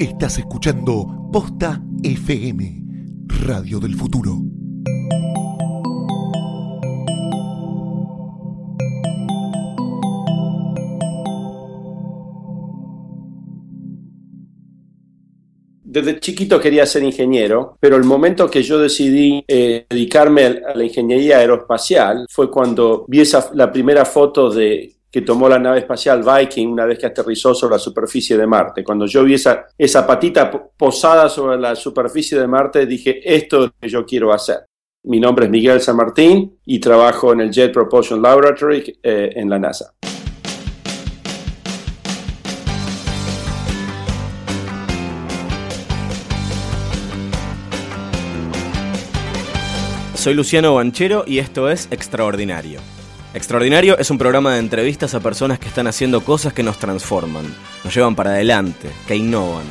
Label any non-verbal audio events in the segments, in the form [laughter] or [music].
Estás escuchando Posta FM, Radio del Futuro. Desde chiquito quería ser ingeniero, pero el momento que yo decidí eh, dedicarme a la ingeniería aeroespacial fue cuando vi esa, la primera foto de, que tomó la nave espacial Viking una vez que aterrizó sobre la superficie de Marte. Cuando yo vi esa, esa patita po- posada sobre la superficie de Marte, dije, esto es lo que yo quiero hacer. Mi nombre es Miguel San Martín y trabajo en el Jet Propulsion Laboratory eh, en la NASA. Soy Luciano Banchero y esto es Extraordinario. Extraordinario es un programa de entrevistas a personas que están haciendo cosas que nos transforman, nos llevan para adelante, que innovan.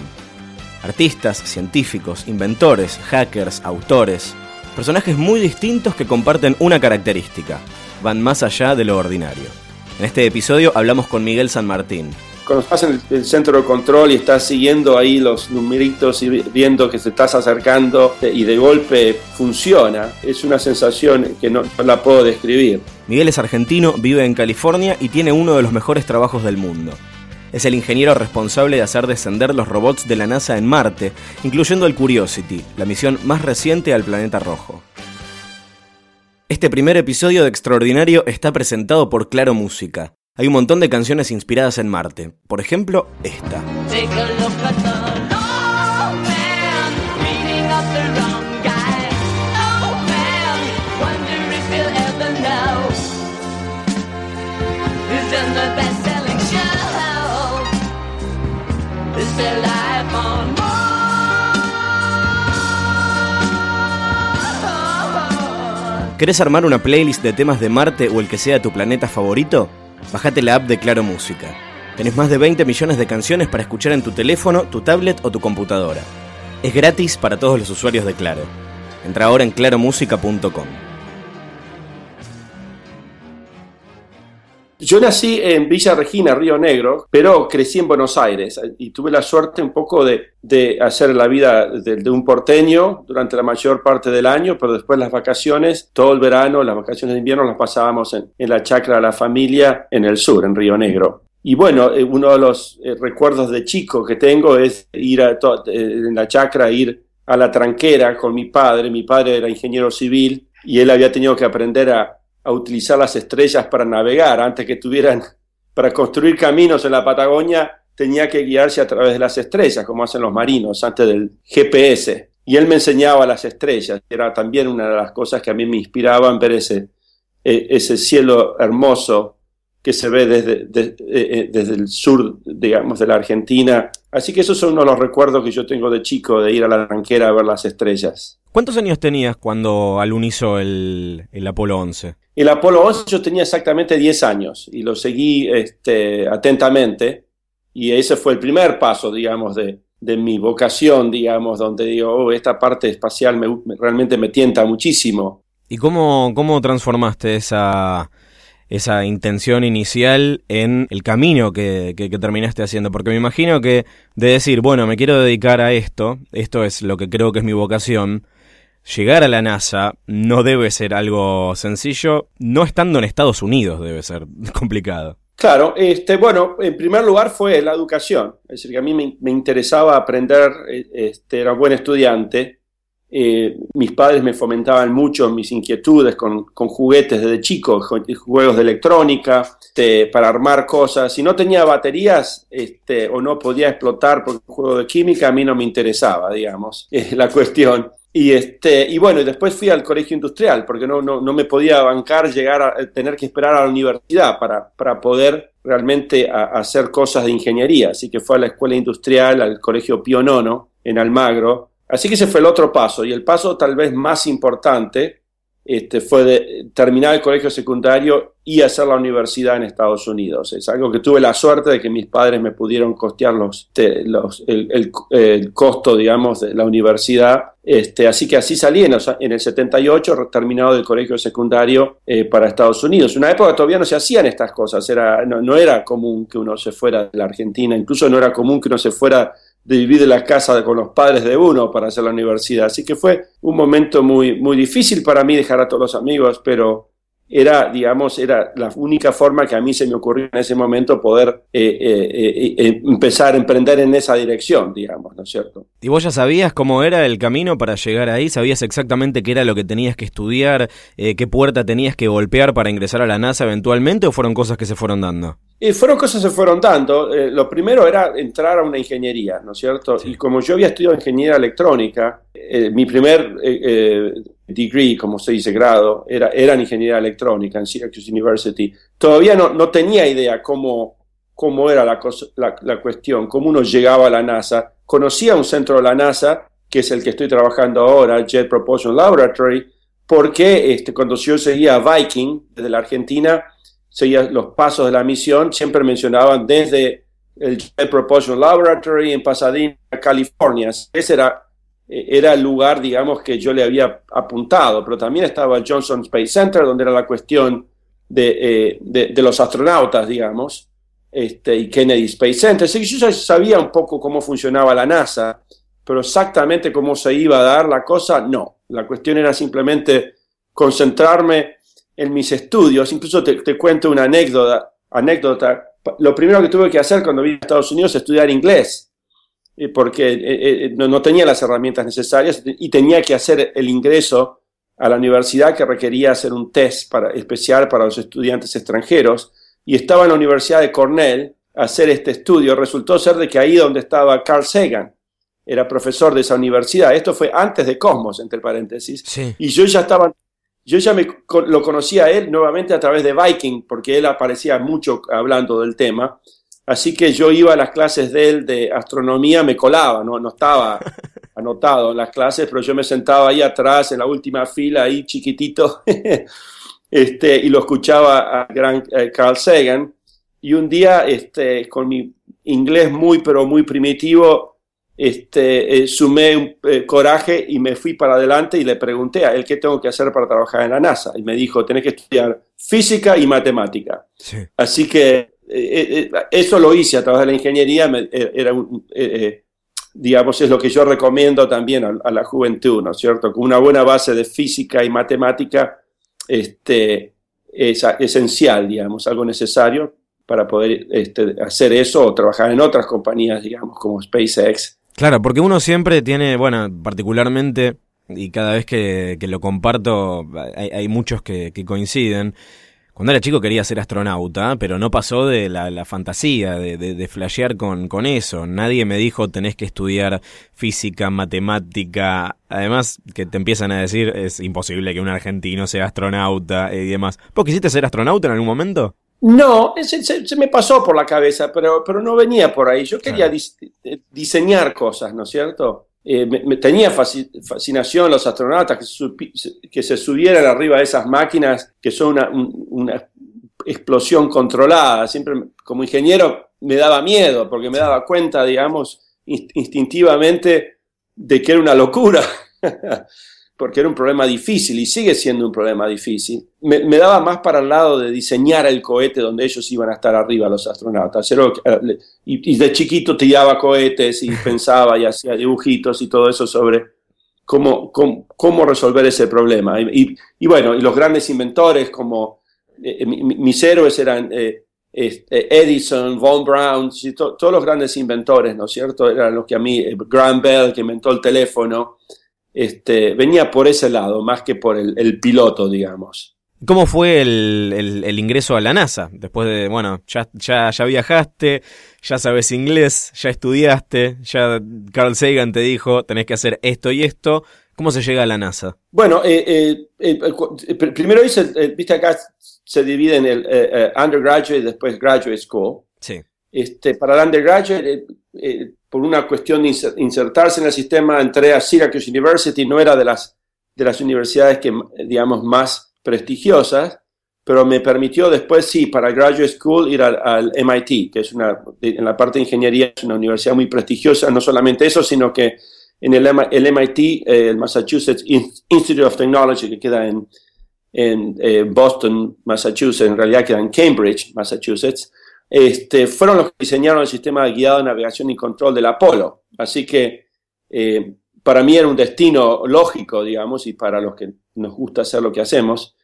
Artistas, científicos, inventores, hackers, autores, personajes muy distintos que comparten una característica, van más allá de lo ordinario. En este episodio hablamos con Miguel San Martín, Cuando estás en el, centro de control y estás siguiendo ahí los numeritos y vi- viendo que te estás acercando eh, y de golpe funciona, es una sensación que no, no la puedo describir. Miguel es argentino, vive en California y tiene uno de los mejores trabajos del mundo. Es el ingeniero responsable de hacer descender los robots de la NASA en Marte, incluyendo el Curiosity, la misión más reciente al planeta rojo. Este primer episodio de Extraordinario está presentado por Claro Música. Hay un montón de canciones inspiradas en Marte. Por ejemplo, esta. ¿Querés armar una playlist de temas de Marte o el que sea tu planeta favorito? Bájate la app de Claro Música. Tenés más de 20 millones de canciones para escuchar en tu teléfono, tu tablet o tu computadora. Es gratis para todos los usuarios de Claro. Entra ahora en claromusica.com. Yo nací en Villa Regina, Río Negro, pero crecí en Buenos Aires y tuve la suerte un poco de, de hacer la vida de, un porteño durante la mayor parte del año, pero después las vacaciones, todo el verano, las vacaciones de invierno las pasábamos en, en la chacra de la familia en el sur, en Río Negro. Y bueno, eh, uno de los eh, recuerdos de chico que tengo es ir a eh, en la chacra, ir a la tranquera con mi padre. Mi padre era ingeniero civil y él había tenido que aprender a, a utilizar las estrellas para navegar. Antes que tuvieran, para construir caminos en la Patagonia, tenía que guiarse a través de las estrellas, como hacen los marinos, antes del GPS. Y él me enseñaba las estrellas. Era también una de las cosas que a mí me inspiraban ver ese, eh, ese cielo hermoso que se ve desde, de- eh, eh, desde el sur, digamos, de la Argentina. Así que esos son uno de los recuerdos que yo tengo de chico, de ir a la tranquera a ver las estrellas. ¿Cuántos años tenías cuando alunizó el, el Apolo 11? El Apolo 11 yo tenía exactamente 10 años y lo seguí este, atentamente y ese fue el primer paso, digamos, de, de mi vocación, digamos, donde digo, oh, esta parte espacial me- me- realmente me tienta muchísimo. ¿Y cómo, cómo transformaste esa, esa intención inicial en el camino que, que- terminaste haciendo? Porque me imagino que de decir, bueno, me quiero dedicar a esto, esto es lo que creo que es mi vocación, llegar a la NASA no debe ser algo sencillo, no estando en Estados Unidos debe ser [laughs] complicado. Claro, este, bueno, en primer lugar fue la educación, es decir, que a mí me, me interesaba aprender, eh, este, era buen estudiante, eh, mis padres me fomentaban mucho mis inquietudes con, juguetes desde chico, ju- juegos de electrónica, este, para armar cosas. Si no tenía baterías este, o no podía explotar por un juego de química, a mí no me interesaba, digamos, es [laughs] la cuestión. Y, este, bueno, después fui al colegio industrial, porque no, no, no me podía bancar llegar a eh, tener que esperar a la universidad para, poder realmente hacer cosas de ingeniería. Así que fue a la escuela industrial, al colegio Pío Nono, en Almagro. Así que ese fue el otro paso. Y el paso tal vez más importante este, fue de terminar el colegio secundario y hacer la universidad en Estados Unidos. Es algo que tuve la suerte de que mis padres me pudieron costear los, los- el, el- costo, digamos, de la universidad. Este, así que así salí en, el 78, re- terminado el colegio secundario eh, para Estados Unidos. Una época todavía no se hacían estas cosas, era, no, no era común que uno se fuera de la Argentina, incluso no era común que uno se fuera de vivir de la casa con los padres de uno para hacer la universidad. Así que fue un momento muy, muy difícil para mí dejar a todos los amigos, pero era, digamos, era la única forma que a mí se me ocurrió en ese momento poder eh, eh, eh, empezar a emprender en esa dirección, digamos, ¿no es cierto? ¿Y vos ya sabías cómo era el camino para llegar ahí? ¿Sabías exactamente qué era lo que tenías que estudiar? ¿Qué puerta tenías que golpear para ingresar a la NASA eventualmente? ¿O fueron cosas que se fueron dando? Y fueron cosas que se fueron dando. Lo primero era entrar a una ingeniería, ¿no es cierto? Sí. Y como yo había estudiado ingeniería electrónica, mi primer degree, como se dice, grado, era, era en ingeniería electrónica en Syracuse University. Todavía no, no tenía idea cómo, cómo era la, cosa- la, la cuestión, cómo uno llegaba a la NASA. Conocía un centro de la NASA, que es el que estoy trabajando ahora, Jet Propulsion Laboratory, porque este, cuando yo seguía Viking desde la Argentina, seguía los pasos de la misión, siempre mencionaban desde el Jet Propulsion Laboratory en Pasadena, California. Ese era, era el lugar, digamos, que yo le había apuntado, pero también estaba el Johnson Space Center, donde era la cuestión de, eh, de, los astronautas, digamos, este, y Kennedy Space Center. Así que yo sabía un poco cómo funcionaba la NASA, pero exactamente cómo se iba a dar la cosa, no. La cuestión era simplemente concentrarme en mis estudios. Incluso te, cuento una anécdota, anécdota. Lo primero que tuve que hacer cuando vine a Estados Unidos es estudiar inglés, eh, porque eh, eh, no, no tenía las herramientas necesarias y tenía que hacer el ingreso a la universidad que requería hacer un test para, especial para los estudiantes extranjeros. Y estaba en la Universidad de Cornell a hacer este estudio. Resultó ser de que ahí donde estaba Carl Sagan, era profesor de esa universidad. Esto fue antes de Cosmos, entre paréntesis. Sí. Y yo ya estaba, yo ya me, lo conocía a él nuevamente a través de Viking, porque él aparecía mucho hablando del tema. Así que yo iba a las clases de él de astronomía, me colaba, no, no estaba [laughs] anotado en las clases, pero yo me sentaba ahí atrás, en la última fila, ahí chiquitito, [laughs] este, y lo escuchaba a gran eh, Carl Sagan. Y un día, este, con mi inglés muy, pero muy primitivo, este, eh, sumé un eh, coraje y me fui para adelante y le pregunté a él qué tengo que hacer para trabajar en la NASA. Y me dijo, tenés que estudiar física y matemática. Sí. Así que eh, eh, eso lo hice a través de la ingeniería, eh, era digamos, es lo que yo recomiendo también a, la juventud, ¿no es cierto? Con una buena base de física y matemática, este, es esencial, digamos, algo necesario para poder este, hacer eso o trabajar en otras compañías, digamos, como SpaceX. Claro, porque uno siempre tiene, bueno, particularmente, y cada vez que, que lo comparto, hay, muchos que coinciden. Cuando era chico quería ser astronauta, pero no pasó de la, la fantasía, de, de, de flashear con, con eso. Nadie me dijo tenés que estudiar física, matemática. Además, que te empiezan a decir es imposible que un argentino sea astronauta y demás. ¿Vos quisiste ser astronauta en algún momento? No, se, se- se me pasó por la cabeza, pero, pero no venía por ahí. Yo quería Claro. dis- eh, diseñar cosas, ¿no es cierto? Eh, me, tenía fasci- fascinación los astronautas que, supi- que se subieran arriba de esas máquinas que son una, un- una explosión controlada. Siempre como ingeniero me daba miedo porque me daba cuenta, digamos, inst- instintivamente de que era una locura. [laughs] porque era un problema difícil y sigue siendo un problema difícil. Me, me daba más para el lado de diseñar el cohete donde ellos iban a estar arriba, los astronautas. Eh, y, y de chiquito tiraba cohetes y [laughs] pensaba y hacía dibujitos y todo eso sobre cómo, cómo, cómo resolver ese problema. Y, y- y bueno, y los grandes inventores como eh, mi- mis héroes eran eh, este, Edison, Von Braun, to- todos los grandes inventores, ¿no es cierto? Eran los que a mí, eh, Graham Bell, que inventó el teléfono, este, venía por ese lado, más que por el, el piloto, digamos. ¿Cómo fue el, el- el ingreso a la NASA? Después de, bueno, ya, ya, ya viajaste, ya sabes inglés, ya estudiaste, ya Carl Sagan te dijo, tenés que hacer esto y esto. ¿Cómo se llega a la NASA? Bueno, eh, eh, eh, pr- primero hice, viste acá se divide en el undergraduate y después graduate school. Sí. Este, para el undergraduate, por una cuestión de inser- insertarse en el sistema, entré a Syracuse University, no era de las, de las universidades que, digamos, más prestigiosas, pero me permitió después, sí, para graduate school ir al, MIT, que es una, en la parte de ingeniería, es una universidad muy prestigiosa, no solamente eso, sino que en el, MIT, eh, el Massachusetts In- Institute of Technology, que queda en, en eh, Boston, Massachusetts, en realidad queda en Cambridge, Massachusetts, este, fueron los que diseñaron el sistema de guiado, navegación y control del Apolo. Así que eh, para mí era un destino lógico, digamos, y para los que nos gusta hacer lo que hacemos.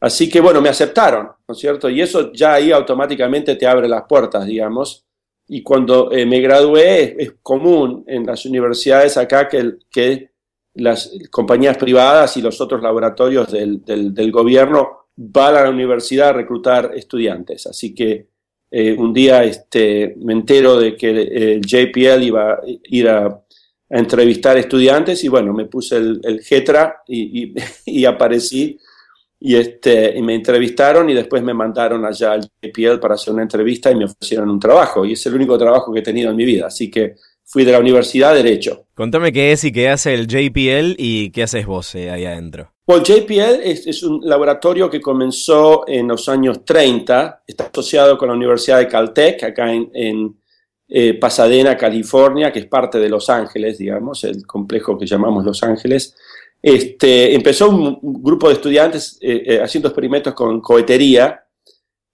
Así que bueno, me aceptaron, ¿no es cierto? Y eso ya ahí automáticamente te abre las puertas, digamos. Y cuando eh, me gradué, es, común en las universidades acá que, las compañías privadas y los otros laboratorios del, del gobierno van a la universidad a reclutar estudiantes. Así que eh, un día este, me entero de que el JPL iba a ir a, entrevistar estudiantes y bueno, me puse el, el y, [laughs] y aparecí y, este, y me entrevistaron y después me mandaron allá al JPL para hacer una entrevista y me ofrecieron un trabajo y es el único trabajo que he tenido en mi vida. Así que fui de la universidad derecho. Contame qué es y qué hace el JPL y qué haces vos eh, ahí adentro. Well, JPL es, es, un laboratorio que comenzó en los años 30, está asociado con la Universidad de Caltech, acá en, en eh, Pasadena, California, que es parte de Los Ángeles, digamos, el complejo que llamamos Los Ángeles. Este, empezó un, un grupo de estudiantes eh, eh, haciendo experimentos con cohetería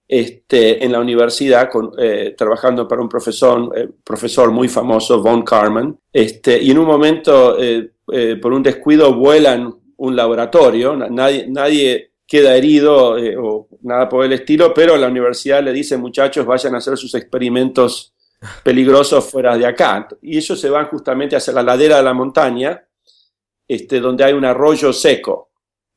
este, en la universidad, con, eh, trabajando para un profesor, eh, profesor muy famoso, Von Karman, este, y en un momento, eh, por un descuido, vuelan un laboratorio, nadie, nadie queda herido eh, o nada por el estilo, pero la universidad le dice, muchachos, vayan a hacer sus experimentos [laughs] peligrosos fuera de acá. Y ellos se van justamente hacia la ladera de la montaña, este, donde hay un arroyo seco,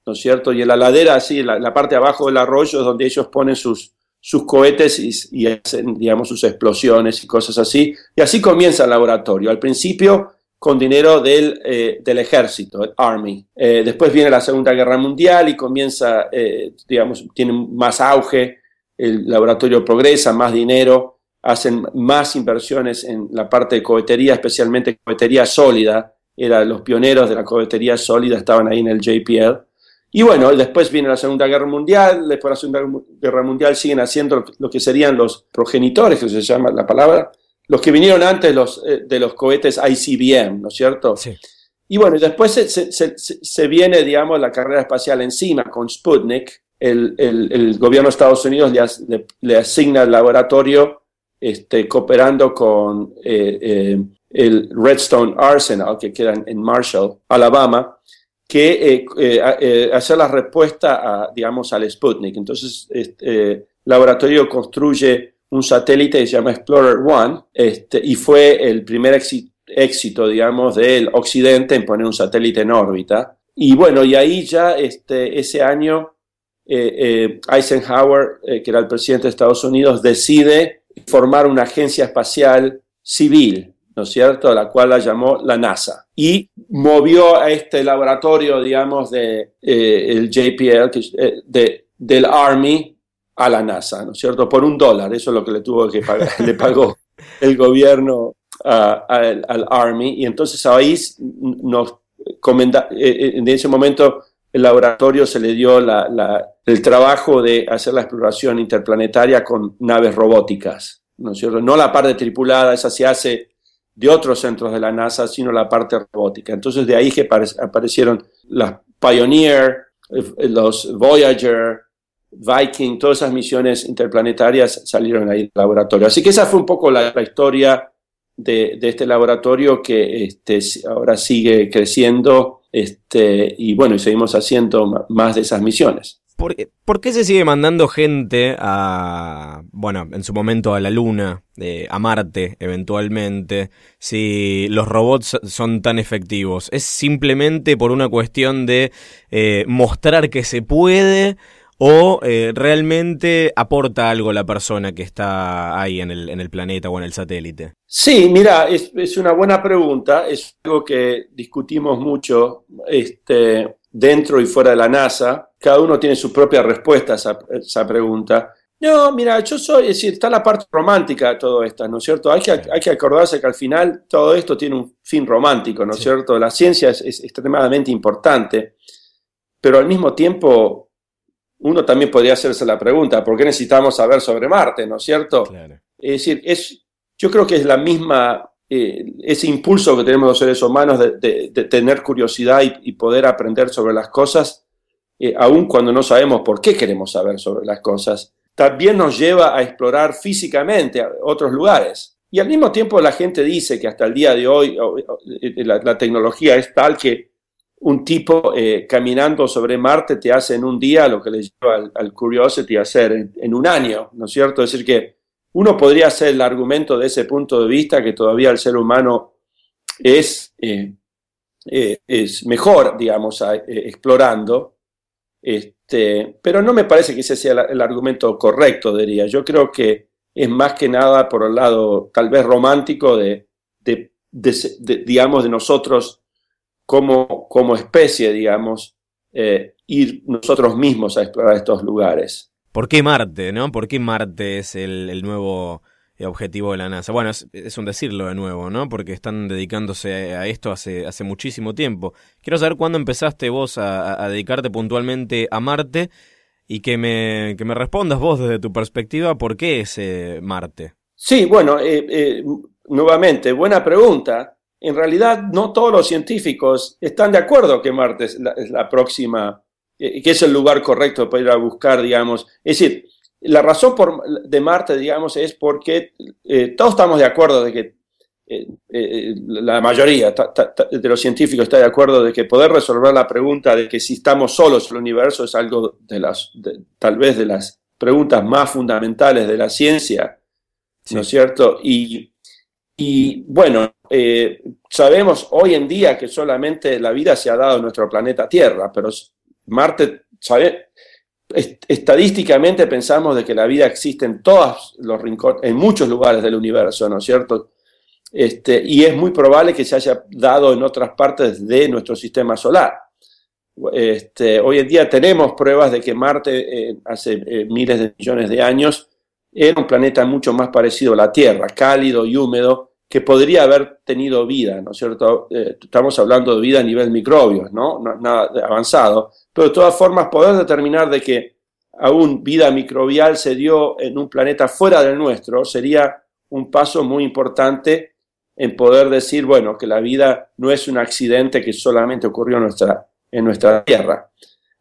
¿no es cierto? Y en la ladera, así, la, la parte de abajo del arroyo es donde ellos ponen sus, sus cohetes y, y, hacen, digamos, sus explosiones y cosas así. Y así comienza el laboratorio. Al principio con dinero del, eh, del ejército, el Army. Eh, después viene la Segunda Guerra Mundial y comienza, eh, digamos, tiene más auge, el laboratorio progresa, más dinero, hacen más inversiones en la parte de cohetería, especialmente cohetería sólida. Eran los pioneros de la cohetería sólida, estaban ahí en el JPL. Y bueno, después viene la Segunda Guerra Mundial, después de la Segunda Guerra Mundial siguen haciendo lo que serían los progenitores, que se llama la palabra, los que vinieron antes los, eh, de los cohetes ICBM, ¿no es cierto? Sí. Y bueno, después se, se, se, se, viene, digamos, la carrera espacial encima con Sputnik. El, el, el gobierno de Estados Unidos le, le, le asigna el laboratorio este, cooperando con eh, eh, el Redstone Arsenal, que queda en Marshall, Alabama, que eh, hacer la respuesta, a, digamos, al Sputnik. Entonces, este, el laboratorio construye un satélite que se llama Explorer One, este, y fue el primer éxito, digamos, del Occidente en poner un satélite en órbita. Y bueno, y ahí ya este, ese año eh, eh, Eisenhower, eh, que era el presidente de Estados Unidos, decide formar una agencia espacial civil, ¿no es cierto?, la cual la llamó la NASA. Y movió a este laboratorio, digamos, de, el JPL, que, de, del Army, a la NASA, ¿no es cierto? Por un dólar, eso es lo que le tuvo que pagar, [laughs] le pagó el gobierno al, Army, y entonces ahí nos comenta, eh, en ese momento el laboratorio se le dio la, la, el trabajo de hacer la exploración interplanetaria con naves robóticas, ¿no es cierto? No la parte tripulada, esa se hace de otros centros de la NASA, sino la parte robótica. Entonces de ahí que aparecieron las Pioneer, los Voyager, Viking, todas esas misiones interplanetarias salieron ahí del laboratorio. Así que esa fue un poco la, historia de, este laboratorio que este, ahora sigue creciendo este, y bueno, y seguimos haciendo más de esas misiones. ¿Por, ¿Por, qué se sigue mandando gente a, bueno, en su momento a la Luna, eh, a Marte eventualmente, si los robots son tan efectivos? ¿Es simplemente por una cuestión de eh, mostrar que se puede? ¿O eh, realmente aporta algo la persona que está ahí en el, en el planeta o en el satélite? Sí, mira, es, es, una buena pregunta, es algo que discutimos mucho este, dentro y fuera de la NASA. Cada uno tiene su propia respuesta a esa, esa pregunta. No, mira, yo soy, es decir, está la parte romántica de todo esto, ¿no es cierto? Hay que, hay que acordarse que al final todo esto tiene un fin romántico, ¿no es sí. cierto? La ciencia es, es extremadamente importante, pero al mismo tiempo uno también podría hacerse la pregunta, ¿por qué necesitamos saber sobre Marte, no es cierto? Claro. Es decir, es, yo creo que es la misma, eh, ese impulso que tenemos los seres humanos de, de, de tener curiosidad y, y, poder aprender sobre las cosas, eh, aun cuando no sabemos por qué queremos saber sobre las cosas, también nos lleva a explorar físicamente otros lugares. Y al mismo tiempo la gente dice que hasta el día de hoy eh, la, la tecnología es tal que un tipo eh, caminando sobre Marte te hace en un día lo que le lleva al, Curiosity a hacer en, un año, ¿no es cierto? Es decir, que uno podría hacer el argumento de ese punto de vista que todavía el ser humano es, eh, eh, es mejor, digamos, explorando, este, pero no me parece que ese sea el, argumento correcto, diría. Yo creo que es más que nada por el lado tal vez romántico de, de, de digamos, de nosotros como, como especie, digamos, eh, ir nosotros mismos a explorar estos lugares. ¿Por qué Marte, no? ¿Por qué Marte es el, el nuevo objetivo de la NASA? Bueno, es, es, un decirlo de nuevo, ¿no? Porque están dedicándose a esto hace, hace muchísimo tiempo. Quiero saber cuándo empezaste vos a, a dedicarte puntualmente a Marte y que me, que me respondas vos desde tu perspectiva por qué ese Marte. Sí, bueno, eh, eh, nuevamente, buena pregunta en realidad no todos los científicos están de acuerdo que Marte es la, es la próxima, eh, que es el lugar correcto para ir a buscar, digamos. Es decir, la razón por, de Marte, digamos, es porque eh, todos estamos de acuerdo de que eh, eh la mayoría ta, ta, de los científicos está de acuerdo de que poder resolver la pregunta de que si estamos solos en el universo es algo de las, de, tal vez de las preguntas más fundamentales de la ciencia, sí. ¿no es cierto? Y y bueno, eh, sabemos hoy en día que solamente la vida se ha dado en nuestro planeta Tierra, pero Marte, estadísticamente pensamos de que la vida existe en todos los rincones, en muchos lugares del universo, ¿no es cierto? Este, y es muy probable que se haya dado en otras partes de nuestro sistema solar. Este, hoy en día tenemos pruebas de que Marte eh, hace eh, miles de millones de años era un planeta mucho más parecido a la Tierra, cálido y húmedo, que podría haber tenido vida, ¿no es cierto? Eh, estamos hablando de vida a nivel microbios, ¿no? ¿no? Nada avanzado, pero de todas formas poder determinar de que aún vida microbial se dio en un planeta fuera del nuestro sería un paso muy importante en poder decir, bueno, que la vida no es un accidente que solamente ocurrió en nuestra, en nuestra Tierra.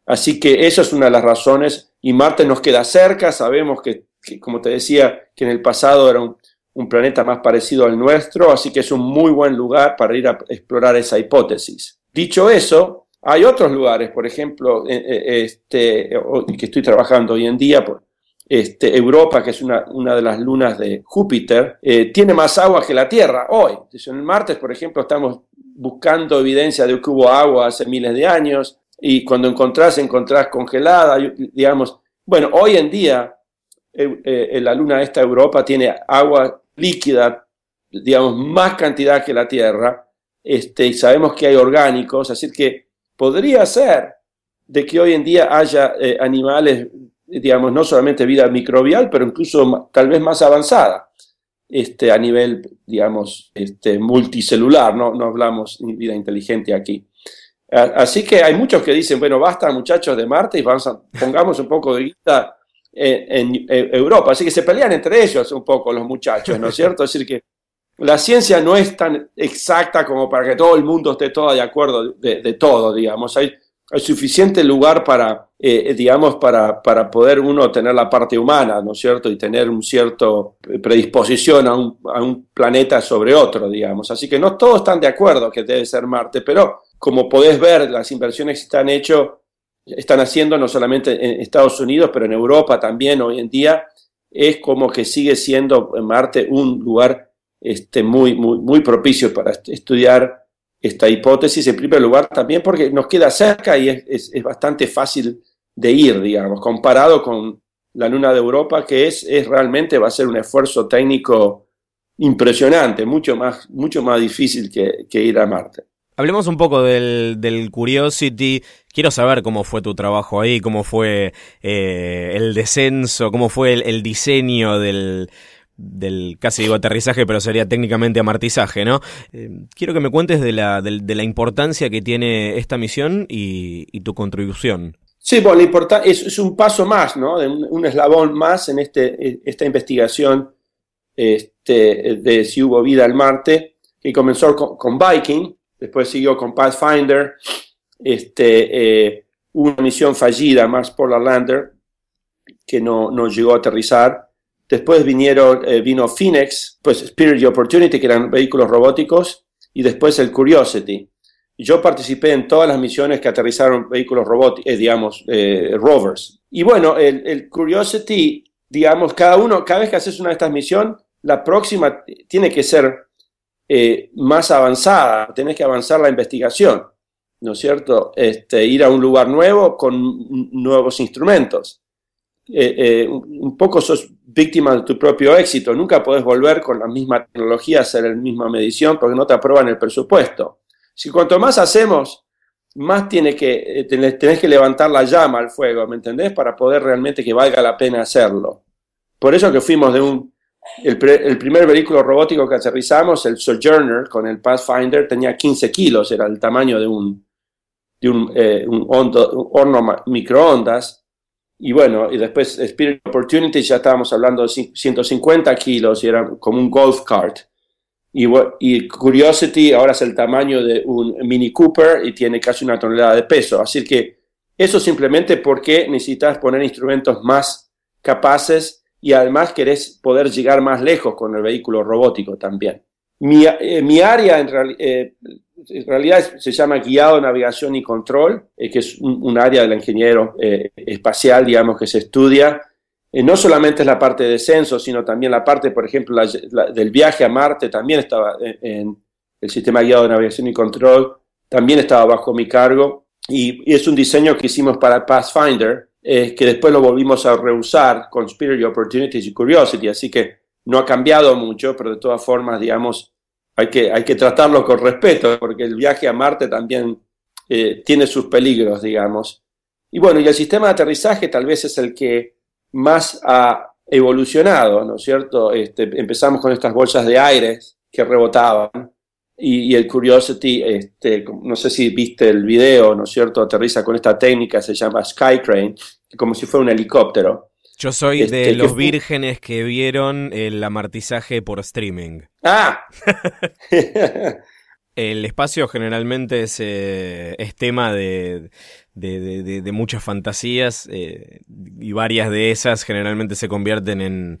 Así que eso es una de las razones y Marte nos queda cerca, sabemos que, que como te decía, que en el pasado era un, un planeta más parecido al nuestro, así que es un muy buen lugar para ir a explorar esa hipótesis. Dicho eso, hay otros lugares, por ejemplo, eh, eh, este, que estoy trabajando hoy en día, este, Europa, que es una, una, de las lunas de Júpiter, eh, tiene más agua que la Tierra hoy. En el martes, por ejemplo, estamos buscando evidencia de que hubo agua hace miles de años y cuando encontrás, encontrás congelada, digamos. Bueno, hoy en día la luna esta Europa tiene agua líquida, digamos, más cantidad que la Tierra, este, y sabemos que hay orgánicos, así que podría ser de que hoy en día haya eh, animales, digamos, no solamente vida microbial, pero incluso tal vez más avanzada, este, a nivel, digamos, este, multicelular, no, no hablamos de vida inteligente aquí. Así que hay muchos que dicen, bueno, basta muchachos de Marte y vamos pongamos un poco de guita en, en, Europa. Así que se pelean entre ellos un poco los muchachos, ¿no es [laughs] cierto? Es decir, que la ciencia no es tan exacta como para que todo el mundo esté todo de acuerdo de, de todo, digamos. Hay, hay, suficiente lugar para, eh, digamos, para, para poder uno tener la parte humana, ¿no es cierto? Y tener un cierto predisposición a un, a un planeta sobre otro, digamos. Así que no todos están de acuerdo que debe ser Marte, pero como podés ver, las inversiones que están hechas están haciendo no solamente en Estados Unidos, pero en Europa también hoy en día, es como que sigue siendo Marte un lugar este, muy, muy, muy propicio para estudiar esta hipótesis, en primer lugar también porque nos queda cerca y es, es, es bastante fácil de ir, digamos, comparado con la Luna de Europa, que es, es realmente va a ser un esfuerzo técnico impresionante, mucho más, mucho más difícil que, que ir a Marte. Hablemos un poco del, Curiosity. Quiero saber cómo fue tu trabajo ahí, cómo fue eh, el descenso, cómo fue el, diseño del, casi digo aterrizaje, pero sería técnicamente amartizaje, ¿no? Eh, quiero que me cuentes de la, la importancia que tiene esta misión y, tu contribución. Sí, bueno, es, es, un paso más, ¿no? Un, eslabón más en este, esta investigación este, de si hubo vida en Marte, que comenzó con Viking, después siguió con Pathfinder, este, eh, una misión fallida, Mars Polar Lander, que no, no llegó a aterrizar. Después vinieron, eh, vino Phoenix, pues Spirit y Opportunity, que eran vehículos robóticos, y después el Curiosity. Yo participé en todas las misiones que aterrizaron vehículos robóticos, eh, digamos, rovers. Y bueno, el, el, Curiosity, digamos, cada uno, cada vez que haces una de estas misiones, la próxima tiene que ser eh, más avanzada, tenés que avanzar la investigación, ¿no es cierto? Este, ir a un lugar nuevo con nuevos instrumentos. Eh, eh, un poco sos víctima de tu propio éxito, nunca podés volver con la misma tecnología hacer la misma medición porque no te aprueban el presupuesto. Si cuanto más hacemos, más tiene que, tenés que levantar la llama al fuego, ¿me entendés? Para poder realmente que valga la pena hacerlo. Por eso que fuimos de un el, pre, el, primer vehículo robótico que aterrizamos, el Sojourner, con el Pathfinder, tenía 15 kilos, era el tamaño de un, de un, eh, un, un horno microondas. Y bueno, y después Spirit Opportunity ya estábamos hablando de 150 kilos y era como un golf cart. Y, y, Curiosity ahora es el tamaño de un Mini Cooper y tiene casi una tonelada de peso. Así que eso simplemente porque necesitas poner instrumentos más capaces y además querés poder llegar más lejos con el vehículo robótico también. Mi, eh, mi área en, eh, realidad se llama guiado, navegación y control, eh, que es un, área del ingeniero eh, espacial, digamos, que se estudia. No solamente es la parte de descenso, sino también la parte, por ejemplo, del viaje a Marte, también estaba en, el sistema guiado de navegación y control, también estaba bajo mi cargo. Y es un diseño que hicimos para Pathfinder, eh, que después lo volvimos a reusar con Spirit, Opportunities y Curiosity, así que no ha cambiado mucho, pero de todas formas, digamos, hay que, hay que tratarlo con respeto, porque el viaje a Marte también eh, tiene sus peligros, digamos. Y bueno, y el sistema de aterrizaje tal vez es el que más ha evolucionado, ¿no es cierto? Este, empezamos con estas bolsas de aire que rebotaban, y, y, el Curiosity, este, no sé si viste el video, ¿no es cierto? Aterriza con esta técnica, se llama Skycrane, como si fuera un helicóptero. Yo soy este, de los vírgenes que vieron el amartizaje por streaming. ¡Ah! [laughs] el espacio generalmente es, eh, es tema de, de, de, de, muchas fantasías eh, y varias de esas generalmente se convierten en,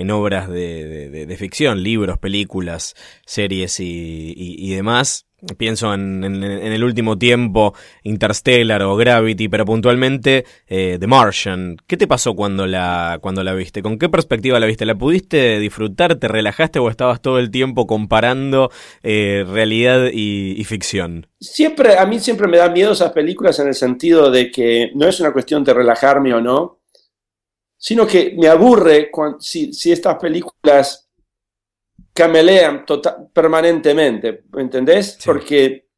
en obras de, de, ficción, libros, películas, series y, y, demás. Pienso en, en, en, el último tiempo Interstellar o Gravity, pero puntualmente eh, The Martian. ¿Qué te pasó cuando la, cuando la viste? ¿Con qué perspectiva la viste? ¿La pudiste disfrutar? ¿Te relajaste o estabas todo el tiempo comparando eh, realidad y, y, ficción? Siempre, a mí siempre me dan miedo esas películas en el sentido de que no es una cuestión de relajarme o no, sino que me aburre cuando, si, si estas películas camelean total, permanentemente, ¿entendés? Sí. Porque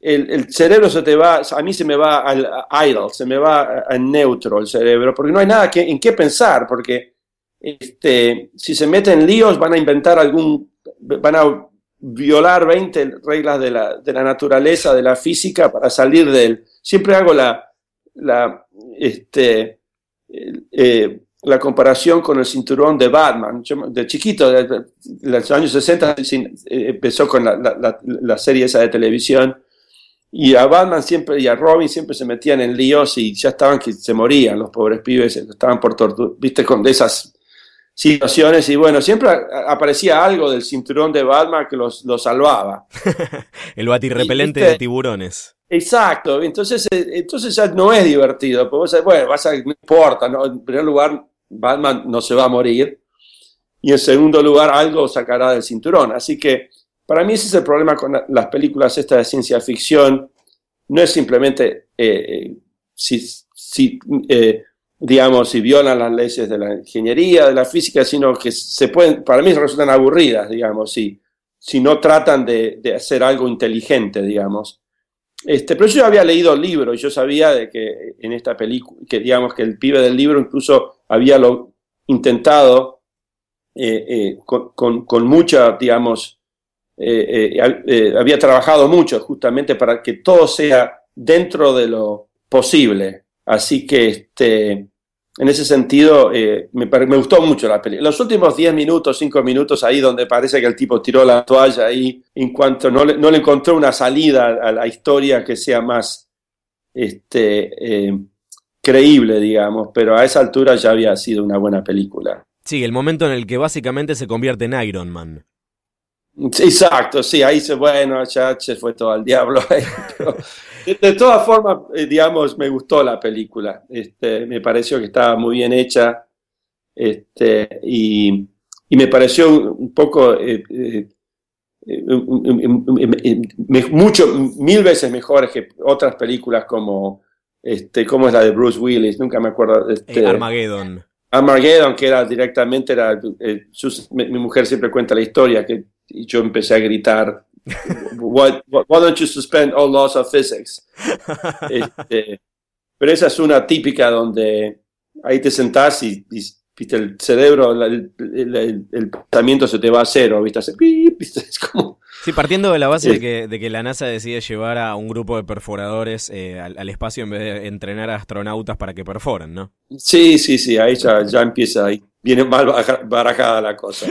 el, el, cerebro se te va, a mí se me va al idle, se me va en neutro el cerebro, porque no hay nada que, en qué pensar, porque este, si se meten en líos van a inventar algún, van a violar 20 reglas de la, de la naturaleza, de la física para salir del... Siempre hago la, la este, eh, la comparación con el cinturón de Batman. Yo, de chiquito, de, de, los años 60, empezó con la, la, la, serie esa de televisión. Y a Batman siempre y a Robin siempre se metían en líos y ya estaban que se morían los pobres pibes, estaban por tortura, viste, con de esas situaciones. Y bueno, siempre aparecía algo del cinturón de Batman que los, los salvaba. [laughs] El batirrepelente de tiburones. Exacto, entonces, entonces ya no es divertido, porque bueno, vas a, no importa, en primer lugar Batman no se va a morir. Y en segundo lugar, algo sacará del cinturón. Así que para mí ese es el problema con las películas estas de ciencia ficción. No es simplemente eh, si, si, eh, digamos, si violan las leyes de la ingeniería, de la física, sino que se pueden, para mí resultan aburridas, digamos, si, si no tratan de, de hacer algo inteligente, digamos. Este, pero yo había leído el libro y yo sabía de que en esta película, que digamos que el pibe del libro incluso había lo, intentado eh, eh, con, con, mucha, digamos, eh, había trabajado mucho justamente para que todo sea dentro de lo posible. Así que este, en ese sentido me, me, gustó mucho la película. Los últimos 10 minutos, 5 minutos ahí donde parece que el tipo tiró la toalla ahí en cuanto no le, encontró una salida a la historia que sea más este, creíble, digamos, pero a esa altura ya había sido una buena película. Sí, el momento en el que básicamente se convierte en Iron Man. Exacto, sí, ahí se, bueno, ya se fue todo al diablo. [laughs] de, todas formas, eh, digamos, me gustó la película. Este, me pareció que estaba muy bien hecha. Este, y, y me pareció un poco, eh, eh, mucho, mil veces mejor que otras películas como este, ¿cómo es la de Bruce Willis? Nunca me acuerdo. Este, eh, Armageddon. Armageddon, que era directamente, era, eh, mi, mujer siempre cuenta la historia, que yo empecé a gritar, why, don't you suspend all laws of physics? [laughs] Este, pero esa es una típica donde ahí te sentás y, ¿viste? el cerebro, el, el, pensamiento se te va a cero, ¿viste? Es como Sí, partiendo de la base de, que, de, que, la NASA decide llevar a un grupo de perforadores eh, al, espacio en vez de entrenar a astronautas para que perforen, ¿no? Sí, sí, sí, ahí ya, ya empieza, ahí viene mal barajada la cosa.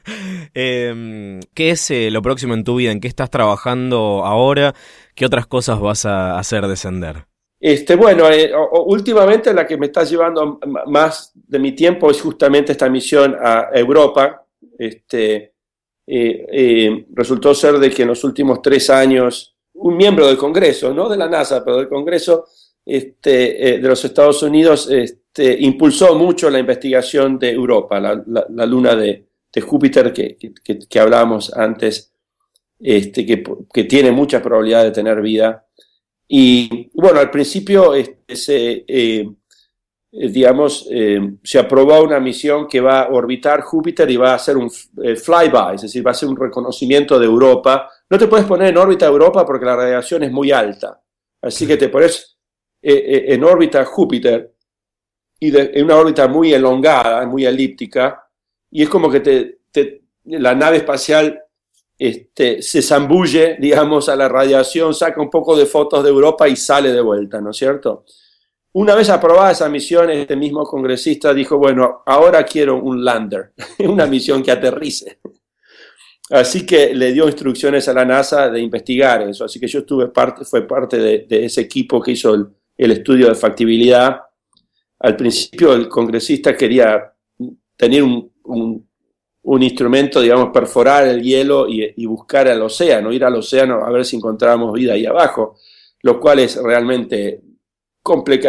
[laughs] eh, ¿Qué es eh, lo próximo en tu vida? ¿En qué estás trabajando ahora? ¿Qué otras cosas vas a hacer descender? Este, bueno, eh, últimamente la que me está llevando más de mi tiempo es justamente esta misión a Europa. Este, eh, resultó ser de que en los últimos tres años un miembro del Congreso, no de la NASA, pero del Congreso este, de los Estados Unidos, este, impulsó mucho la investigación de Europa, la, la, luna de, Júpiter que, que, hablábamos antes, este, que, que, tiene muchas probabilidades de tener vida. Y bueno, al principio este, se, eh, eh, digamos, eh, se aprobó una misión que va a orbitar Júpiter y va a hacer un flyby, es decir, va a ser un reconocimiento de Europa. No te puedes poner en órbita Europa porque la radiación es muy alta. Así que te pones en órbita Júpiter y en una órbita muy elongada, muy elíptica, y es como que te, la nave espacial este, se zambulle, [laughs] digamos, a la radiación, saca un poco de fotos de Europa y sale de vuelta, ¿no es cierto? Una vez aprobada esa misión, este mismo congresista dijo, bueno, ahora quiero un lander, [laughs] una misión que aterrice. Así que le dio instrucciones a la NASA de investigar eso. Así que yo estuve parte, fue parte de, ese equipo que hizo el, estudio de factibilidad. Al principio el congresista quería tener un, un, instrumento, digamos, perforar el hielo y, buscar al océano, ir al océano a ver si encontrábamos vida ahí abajo, lo cual es realmente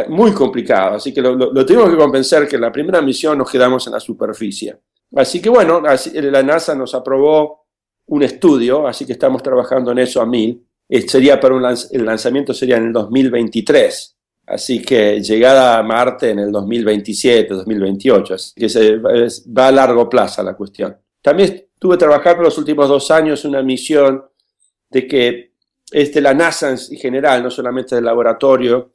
muy complicado, así que lo, tuvimos que convencer que en la primera misión nos quedamos en la superficie. Así que bueno, la NASA nos aprobó un estudio, así que estamos trabajando en eso a mil. Eh, sería para un el lanzamiento sería en el 2023, así que llegada a Marte en el 2027, 2028, así que se, va a largo plazo la cuestión. También tuve que trabajar por los últimos dos años una misión de que este, la NASA en general, no solamente el laboratorio,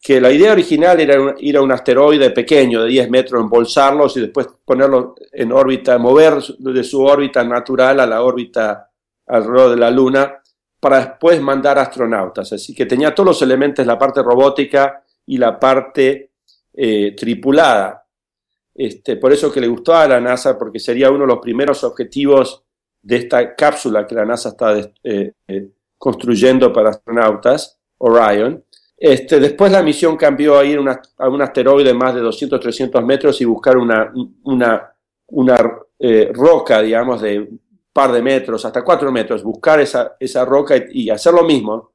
que la idea original era ir a un asteroide pequeño de 10 metros, embolsarlos y después ponerlo en órbita, mover de su órbita natural a la órbita alrededor de la Luna, para después mandar astronautas. Así que tenía todos los elementos, la parte robótica y la parte eh, tripulada. Este, por eso que le gustó a la NASA, porque sería uno de los primeros objetivos de esta cápsula que la NASA está eh, eh, construyendo para astronautas, Orion. Este, después la misión cambió a ir a un asteroide más de 200, 300 metros y buscar una, una, una eh, roca, digamos, de par de metros, hasta cuatro metros, buscar esa, esa roca y, hacer lo mismo,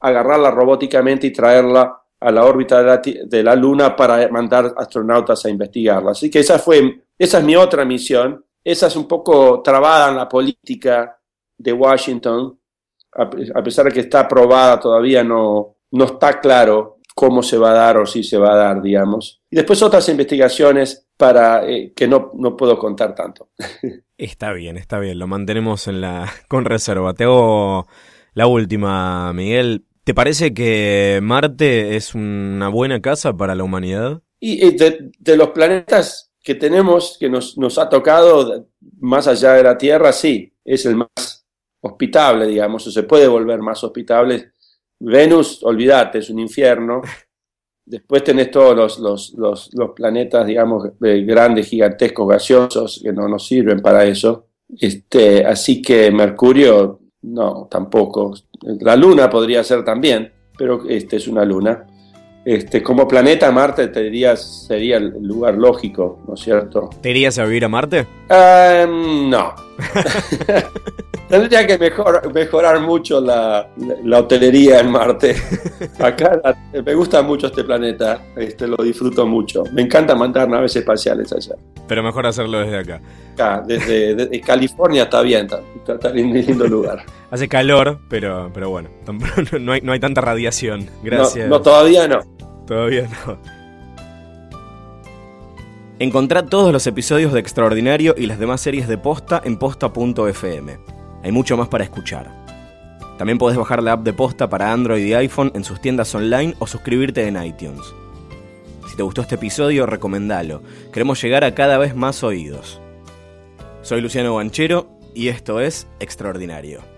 agarrarla robóticamente y traerla a la órbita de la, de la, Luna para mandar astronautas a investigarla. Así que esa fue, esa es mi otra misión. Esa es un poco trabada en la política de Washington, a pesar de que está aprobada, todavía no, no está claro cómo se va a dar o si se va a dar, digamos. Y después otras investigaciones para eh, que no, no puedo contar tanto. [laughs] Está bien, está bien, lo mantenemos en la [laughs] con reserva. Te hago la última, Miguel. ¿Te parece que Marte es una buena casa para la humanidad? Y eh, de, de los planetas que tenemos, que nos, nos ha tocado más allá de la Tierra, sí, es el más hospitable, digamos, o se puede volver más hospitable. Venus, olvídate, es un infierno. [laughs] Después tenés todos los, los, los, los planetas, digamos, eh, grandes, gigantescos, gaseosos, que no nos sirven para eso. Este, así que Mercurio, no, tampoco. La Luna podría ser también, pero este es una Luna. Este, como planeta Marte te diría sería el lugar lógico, ¿no es cierto? ¿Te irías a vivir a Marte? Um, no. [laughs] Tendría que mejor, mejorar mucho la, la, la, hotelería en Marte. [laughs] Acá me gusta mucho este planeta, este, lo disfruto mucho. Me encanta mandar naves espaciales allá. Pero mejor hacerlo desde acá. Acá, desde, desde California está bien, está, está en un lindo lugar. [laughs] Hace calor, pero, pero bueno, [laughs] no hay, no hay tanta radiación. Gracias. No, no todavía no. Todavía no. Encontrá todos los episodios de Extraordinario y las demás series de Posta en posta.fm. Hay mucho más para escuchar. También podés bajar la app de Posta para Android y iPhone en sus tiendas online o suscribirte en iTunes. Si te gustó este episodio, recomendalo. Queremos llegar a cada vez más oídos. Soy Luciano Banchero y esto es Extraordinario.